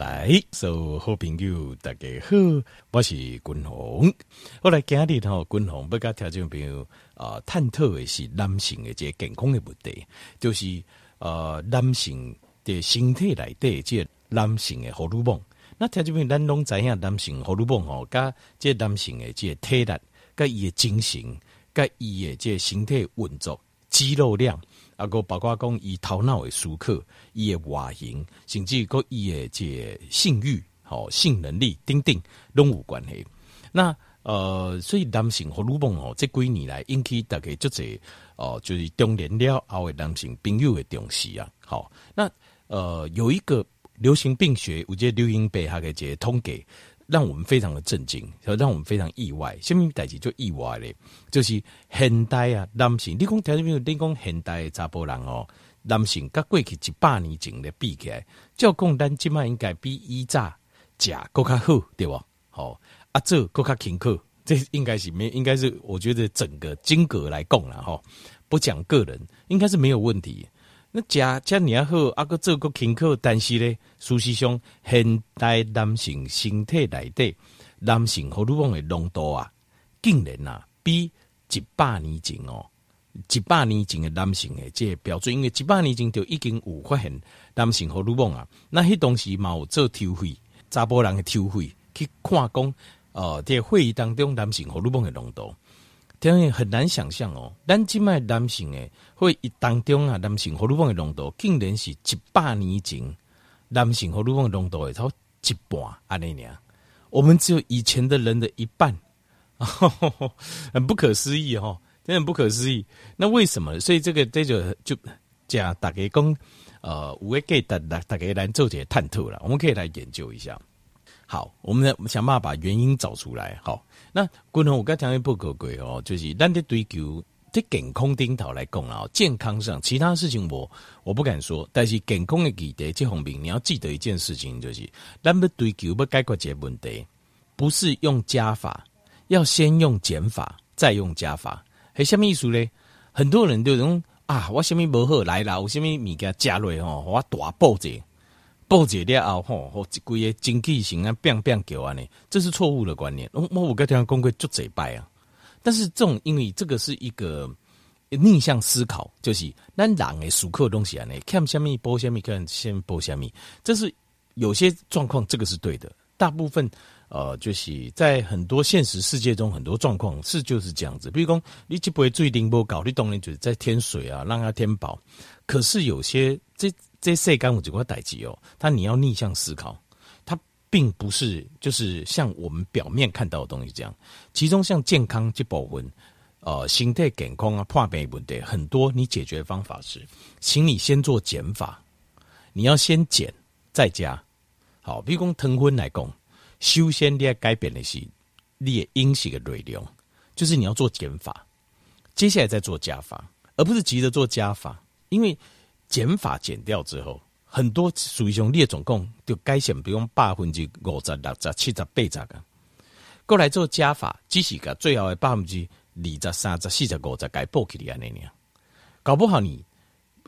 来，所有好朋友大家好，我是君宏。我来今日吼，君宏要甲听众朋友啊、探讨的是男性的这个健康的问题，就是呃，男性的身体内底这个男性的荷尔蒙。那听众朋友，咱拢知影男性荷尔蒙吼，甲这男性的这个体力，甲伊的精神，甲伊的这个身体运作、肌肉量。啊，个包括讲伊头脑的思考，伊的外形，甚至个伊的这性欲、吼性能力，等等，拢有关系。那呃，所以男性荷尔蒙哦，这几年来引起大家足侪哦，就是中年了后的男性朋友的重视啊。好，那呃，有一个流行病学，有这流行病学的这统计。让我们非常的震惊，让我们非常意外。什么代志就意外嘞？就是现代啊，男性，你讲条件没有？你讲现代的查甫人哦，男性甲过去一百年前的比起来，照讲咱今麦应该比以前食搁较好，对不？好，啊，做搁较勤苦，这应该是没，应该是我觉得整个金额来讲了哈，不讲个人，应该是没有问题。那加加你要好，阿个做个轻课，但是咧，事实上，现代男性身体内底男性荷尔蒙的浓度啊，竟然啊，比一百年前哦，一百年前的男性的这个标准，因为一百年前就已经有发现男性荷尔蒙啊，那迄当时嘛有做抽血，查甫人的抽血去看讲，呃，在会议当中男性荷尔蒙的浓度。当然很难想象哦，咱即卖男性诶，会议当中啊，男性荷尔蒙的浓度竟然是一百年前男性荷尔蒙的浓度诶，超一半啊那年，我们只有以前的人的一半，很不可思议哈，真的很不可思议。那为什么？所以这个这就就讲大家讲，呃，我会给大大大家来做些探讨了，我们可以来研究一下。好，我们来想办法把原因找出来。好。那共同我刚才讲的报告过哦，就是咱在追求在健康顶头来讲啊，健康上其他事情我我不敢说，但是健康的议题这方面，你要记得一件事情，就是咱要追求要解决这个问题，不是用加法，要先用减法，再用加法。还什么意思呢？很多人就讲啊，我什么不好来啦，我什么物件加落吼，我大报者。报解了后吼，吼，一规个精气神啊，变变叫安尼，这是错误的观念。我我有跟听讲过就这败啊，但是这种因为这个是一个逆向思考，就是咱人诶属克东西安尼，看下面播下面看先播下面，这是有些状况，这个是对的。大部分呃，就是在很多现实世界中，很多状况是就是这样子。比如讲，你就不会最顶波搞，你当然就是在添水啊，让它添饱。可是有些这。这世间有几个代志哦，他你要逆向思考，它并不是就是像我们表面看到的东西这样。其中像健康这部分，呃，身体健康啊，破病问题很多，你解决方法是，请你先做减法，你要先减再加。好，比如讲糖分来讲，首先你要改变的是你的饮食的内容，就是你要做减法，接下来再做加法，而不是急着做加法，因为。减法减掉之后，很多属于种列总共就改善，比如百分之五十、六十、七十、八十个。过来做加法，只是个最后的百分之二十、三十、四十、五十改补起来那样。搞不好你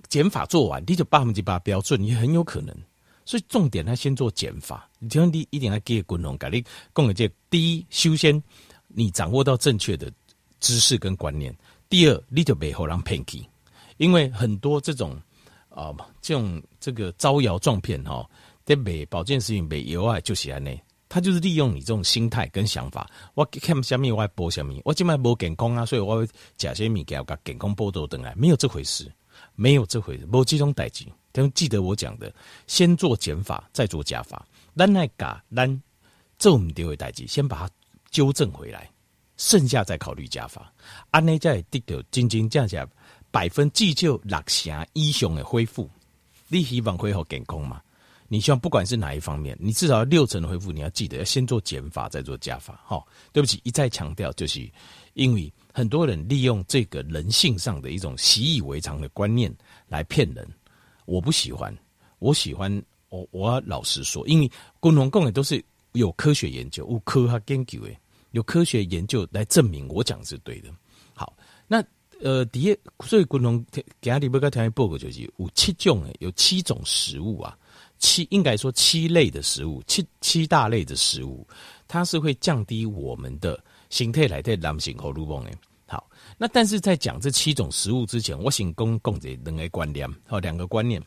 减法做完，你就百分之八标准也很有可能。所以重点，他先做减法。你听你一定要给滚龙，给你讲的这第一，首先你掌握到正确的知识跟观念；第二，你就别让人骗去，因为很多这种。啊，这种这个招摇撞骗哈，在买保健食品买油啊，就是安内，他就是利用你这种心态跟想法。我看什么，我播什么，我今麦播健康啊，所以我会假些米给我健康报道等来，没有这回事，没有这回事，没这种代志。但记得我讲的，先做减法，再做加法。咱来嘎，咱做唔对的代志，先把它纠正回来，剩下再考虑加法。安内在得到真真正正。百分之就六成以上的恢复，你希望恢复健康吗？你希望不管是哪一方面，你至少要六成的恢复。你要记得要先做减法，再做加法。哈，对不起，一再强调，就是因为很多人利用这个人性上的一种习以为常的观念来骗人。我不喜欢，我喜欢我我要老实说，因为共同共也都是有科学研究，有科学研究，有科学研究来证明我讲是对的。好，那。呃，第一，所以共同给阿里不该条件报告就是有七种诶，有七种食物啊，七，应该说七类的食物，七七大类的食物，它是会降低我们的形态来的男性荷尔蒙诶。好，那但是在讲这七种食物之前，我先供供这两个观念，好，两个观念，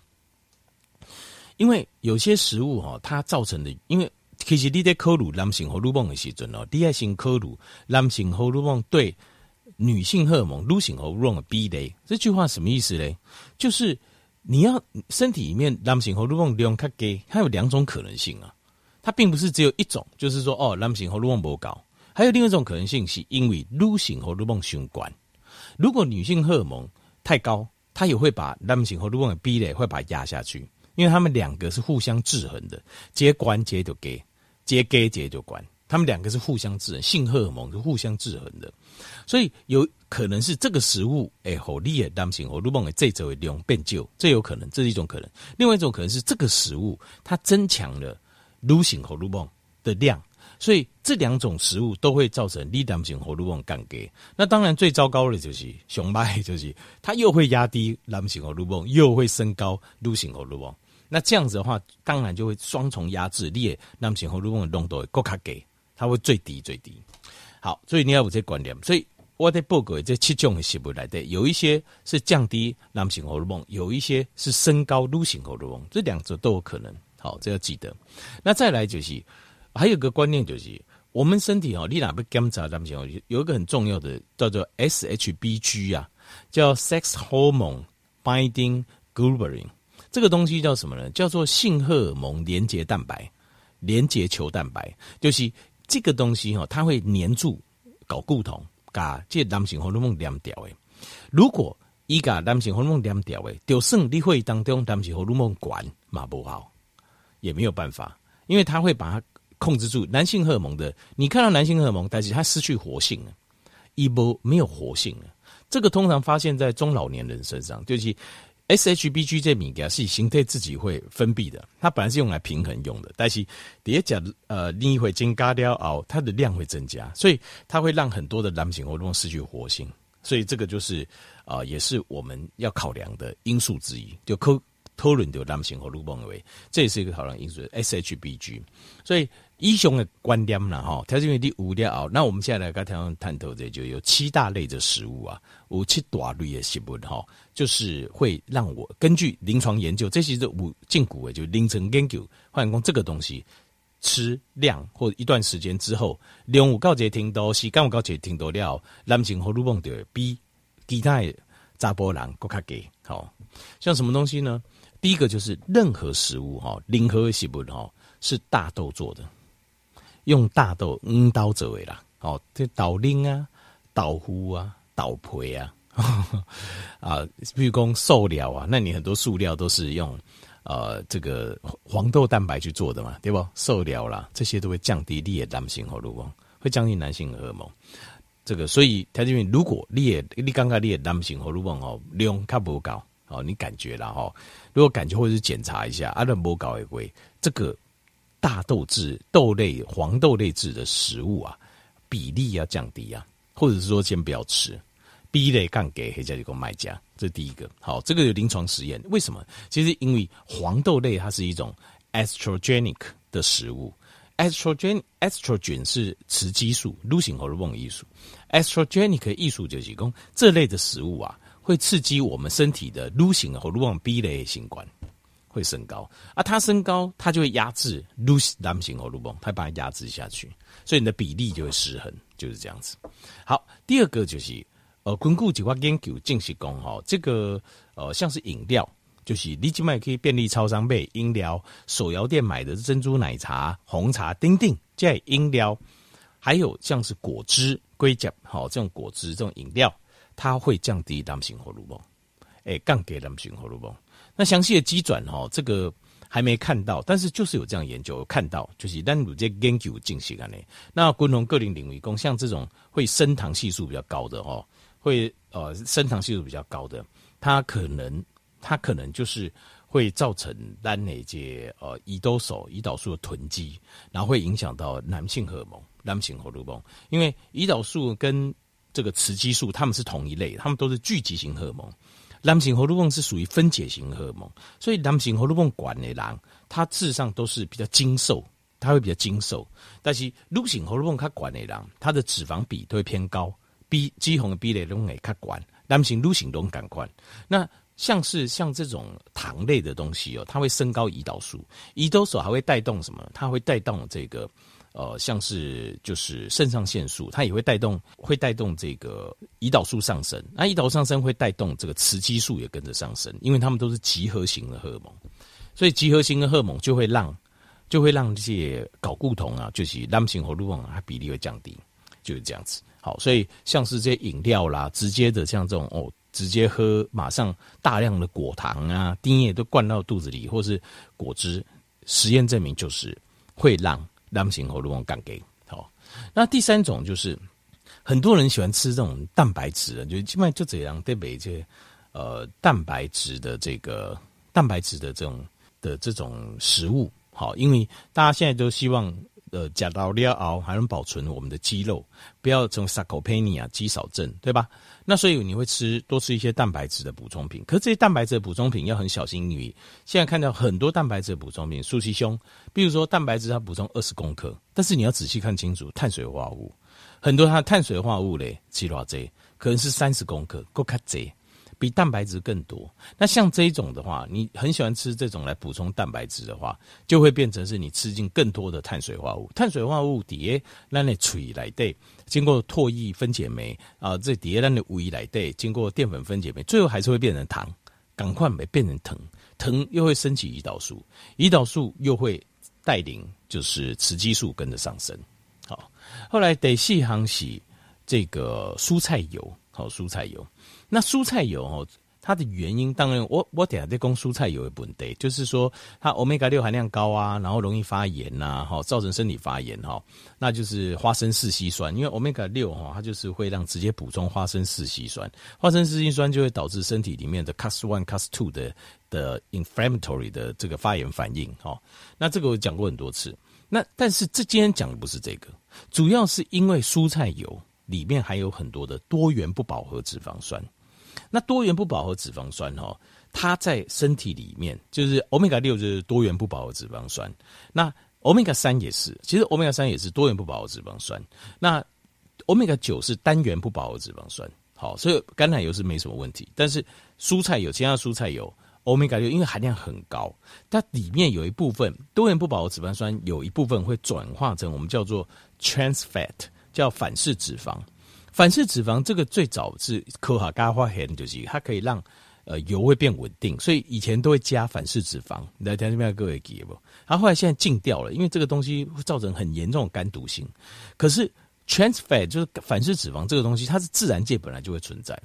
因为有些食物哈，它造成的，因为其实你在考虑男性荷尔蒙的时阵哦，你要先考虑男性荷尔蒙对女性荷尔蒙、女性荷尔蒙的比例。这句话什么意思呢？就是。你要身体里面男性荷尔蒙量较低，它有两种可能性啊，它并不是只有一种，就是说哦，男性荷尔蒙不高，还有另外一种可能性，是因为女性荷尔蒙相关。如果女性荷尔蒙太高，它也会把男性荷尔蒙的比例会把它压下去，因为它们两个是互相制衡的，接关接就给，接给接就关。他们两个是互相制衡，性荷尔蒙是互相制衡的，所以有可能是这个食物，哎，好利的男性荷尔蒙的这周量变旧，这有可能，这是一种可能。另外一种可能是这个食物它增强了女性荷尔蒙的量，所以这两种食物都会造成你男性荷尔蒙降低。那当然最糟糕的就是熊猫，就是它又会压低男性荷尔蒙，又会升高女性荷尔蒙。那这样子的话，当然就会双重压制，你的男性荷尔蒙的浓度会更加低。它会最低最低，好，所以你要有这观念。所以我在报告这七种的食物来的，有一些是降低男性荷尔蒙，有一些是升高女性荷尔蒙，这两者都有可能。好，这要记得。那再来就是还有个观念就是，我们身体哦，你哪不检查男性，有一个很重要的叫做 SHBG 啊，叫 Sex Hormone Binding Globulin，这个东西叫什么呢？叫做性荷尔蒙连结蛋白，连结球蛋白，就是。这个东西哈，它会黏住搞固酮，把这男性荷尔蒙粘掉诶。如果一个男性荷尔蒙粘掉诶，就算你会当中男性荷尔蒙管嘛不好，也没有办法，因为它会把它控制住。男性荷尔蒙的，你看到男性荷尔蒙，但是它失去活性了，一波没有活性了。这个通常发现在中老年人身上，就是。SHBG 这物件是形态自己会分泌的，它本来是用来平衡用的，但是叠加呃，你会增加掉哦，它的量会增加，所以它会让很多的男性荷尔蒙失去活性，所以这个就是啊、呃，也是我们要考量的因素之一，就科。讨论到男性荷尔蒙为，这也是一个考量因素。SHBG，所以以上的观点啦，哈，条件为第五点哦。那我们现在来跟大家探讨的，就有七大类的食物啊，有七大类的食物吼，就是会让我根据临床研究，这些是五禁锢诶，就临床研究，换工这个东西吃量或一段时间之后，量有告捷听到，时间有告捷听到了，男性荷尔蒙就比其他的查甫人更加低。好，像什么东西呢？第一个就是任何食物哈，任何食物哈是大豆做的，用大豆嗯豆做为啦，哦，这豆磷啊、豆腐啊、豆皮啊，啊，比如讲塑料啊，那你很多塑料都是用呃这个黄豆蛋白去做的嘛，对不？塑料啦，这些都会降低你的男性荷尔蒙，会降低男性荷尔蒙。这个所以他这边如果你也你刚刚你的男性荷尔蒙哦量卡不高。哦，你感觉了哈？如果感觉或者是检查一下，阿伦不搞一回，这个大豆质、豆类、黄豆类质的食物啊，比例要降低啊，或者是说先不要吃，B 类杠给黑家一个卖家，这是第一个。好，这个有临床实验，为什么？其实因为黄豆类它是一种 estrogenic 的食物，estrogen estrogen 是雌激素，女性荷尔蒙艺术，estrogenic 艺术就是讲这类的食物啊。会刺激我们身体的女性荷尔蒙 B 类性官会升高，啊，它升高，它就会压制女性男性荷尔蒙，它把它压制下去，所以你的比例就会失衡，就是这样子。好，第二个就是呃，根据几块研究证实讲哈，这个呃，像是饮料，就是你今麦可以便利超商买饮料，手摇店买的珍珠奶茶、红茶、丁丁这饮料，还有像是果汁、龟甲，好，这种果汁这种饮料。它会降低男性荷尔蒙，哎，降低男性荷尔蒙。那详细的机转哈，这个还没看到，但是就是有这样研究看到，就是单独在研究进行啊呢。那昆虫各领领域工，像这种会升糖系数比较高的哦，会呃升糖系数比较高的，它可能它可能就是会造成单哪节呃胰岛素胰岛素的囤积，然后会影响到男性荷尔蒙男性荷尔蒙，因为胰岛素跟这个雌激素，它们是同一类，它们都是聚集型荷尔蒙。男性荷尔蒙是属于分解型荷尔蒙，所以男性荷尔蒙管的人，他事实上都是比较精瘦，他会比较精瘦。但是女性荷尔蒙他管的人，他的脂肪比都会偏高，比肌红的比例都会较管。男性女性都感管。那像是像这种糖类的东西哦，它会升高胰岛素，胰岛素还会带动什么？它会带动这个。呃，像是就是肾上腺素，它也会带动，会带动这个胰岛素上升。那胰岛上升会带动这个雌激素也跟着上升，因为它们都是集合型的荷尔蒙，所以集合型的荷尔蒙就会让，就会让这些睾固酮啊，就是男性荷尔蒙啊，它比例会降低，就是这样子。好，所以像是这些饮料啦，直接的像这种哦，直接喝马上大量的果糖啊、丁液都灌到肚子里，或是果汁，实验证明就是会让。男性荷尔蒙降低，好。那第三种就是很多人喜欢吃这种蛋白质的，就基本上就这样对比这呃蛋白质的这个蛋白质的这种的这种食物，好，因为大家现在都希望呃加到料熬还能保存我们的肌肉，不要这种 sarcopenia 肌少症，对吧？那所以你会吃多吃一些蛋白质的补充品，可是这些蛋白质的补充品要很小心，因为现在看到很多蛋白质的补充品，素鸡胸，比如说蛋白质它补充二十公克，但是你要仔细看清楚碳水化合物，很多它的碳水化合物嘞，七多少可能是三十公克，够卡贼。比蛋白质更多。那像这一种的话，你很喜欢吃这种来补充蛋白质的话，就会变成是你吃进更多的碳水化合物。碳水化合物底下让你处理来对，经过唾液分解酶啊，这底下让你胃来对，经过淀粉分解酶，最后还是会变成糖，赶快没变成糖，糖又会升起胰岛素，胰岛素又会带领就是雌激素跟着上升。好，后来得细行洗这个蔬菜油，好，蔬菜油。那蔬菜油哦，它的原因当然我我等下在讲蔬菜油的问题，就是说它欧米伽六含量高啊，然后容易发炎呐，哈，造成身体发炎哈，那就是花生四烯酸，因为欧米伽六哈，它就是会让直接补充花生四烯酸，花生四烯酸就会导致身体里面的 Cas one Cas two 的的 inflammatory 的这个发炎反应哈，那这个我讲过很多次，那但是这今天讲的不是这个，主要是因为蔬菜油里面还有很多的多元不饱和脂肪酸。那多元不饱和脂肪酸哈，它在身体里面就是欧米伽六就是多元不饱和脂肪酸，那欧米伽三也是，其实欧米伽三也是多元不饱和脂肪酸，那欧米伽九是单元不饱和脂肪酸。好，所以橄榄油是没什么问题，但是蔬菜油，其他蔬菜油欧米伽六因为含量很高，它里面有一部分多元不饱和脂肪酸有一部分会转化成我们叫做 trans fat，叫反式脂肪。反式脂肪这个最早是科学家发现，就是它可以让呃油会变稳定，所以以前都会加反式脂肪。来听这边各位记不？然后来现在禁掉了，因为这个东西会造成很严重的肝毒性。可是 trans fat 就是反式脂肪这个东西，它是自然界本来就会存在，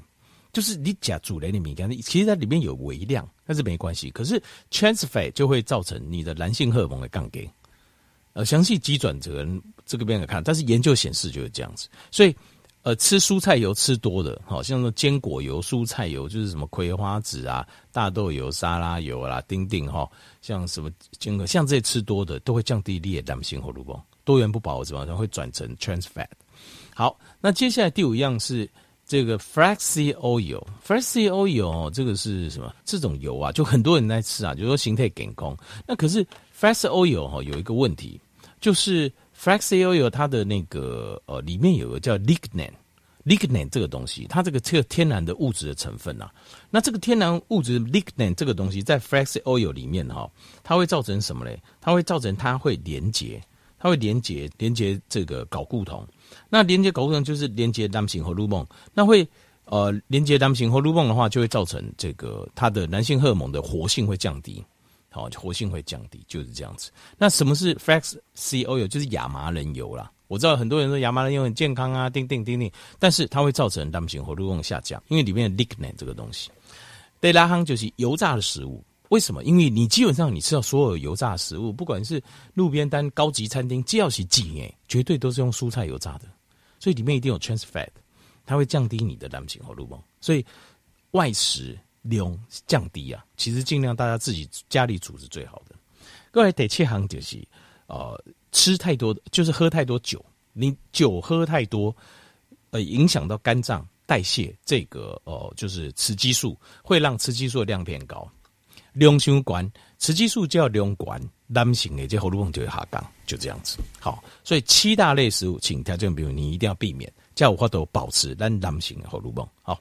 就是你加主雷的米干，其实它里面有微量，但是没关系。可是 trans fat 就会造成你的男性荷尔蒙的降低。呃，详细机转折这个边来看，但是研究显示就是这样子，所以。呃，吃蔬菜油吃多的，好像说坚果油、蔬菜油，就是什么葵花籽啊、大豆油、沙拉油啦、丁丁哈，像什么坚果，像这些吃多的，都会降低你的男性荷尔蒙，多元不饱和脂肪酸会转成 trans fat。好，那接下来第五样是这个 flaxseed oil，flaxseed oil 这个是什么？这种油啊，就很多人在吃啊，就是说形态健康。那可是 flaxseed oil 哈有一个问题，就是。Flaxseed oil 它的那个呃里面有个叫 lignan，lignan 这个东西，它这个这个天然的物质的成分啊，那这个天然物质 lignan 这个东西在 Flaxseed oil 里面哈，它会造成什么嘞？它会造成它会连接，它会连接连接这个睾固酮，那连接睾固酮就是连接男性荷尔蒙，那会呃连接男性荷尔蒙的话，就会造成这个它的男性荷尔蒙的活性会降低。好，活性会降低，就是这样子。那什么是 flaxseed oil？就是亚麻仁油啦。我知道很多人说亚麻仁油很健康啊，叮叮叮叮，但是它会造成男性荷尔蒙下降，因为里面的 lignin 这个东西。对，拉夯就是油炸的食物。为什么？因为你基本上你吃到所有油炸食物，不管是路边摊、高级餐厅，只要是鸡诶，绝对都是用蔬菜油炸的，所以里面一定有 trans fat，它会降低你的男性荷尔蒙。所以外食。量降低啊，其实尽量大家自己家里煮是最好的。各位得切行就是，呃，吃太多就是喝太多酒，你酒喝太多，呃，影响到肝脏，代谢这个哦，就是雌激素，会让雌激素的量变高。量相关，雌激素就要量关，男性的这荷尔蒙就会下降，就这样子。好，所以七大类食物，请条件比如你一定要避免，叫我都保持咱男性的荷尔蒙。好。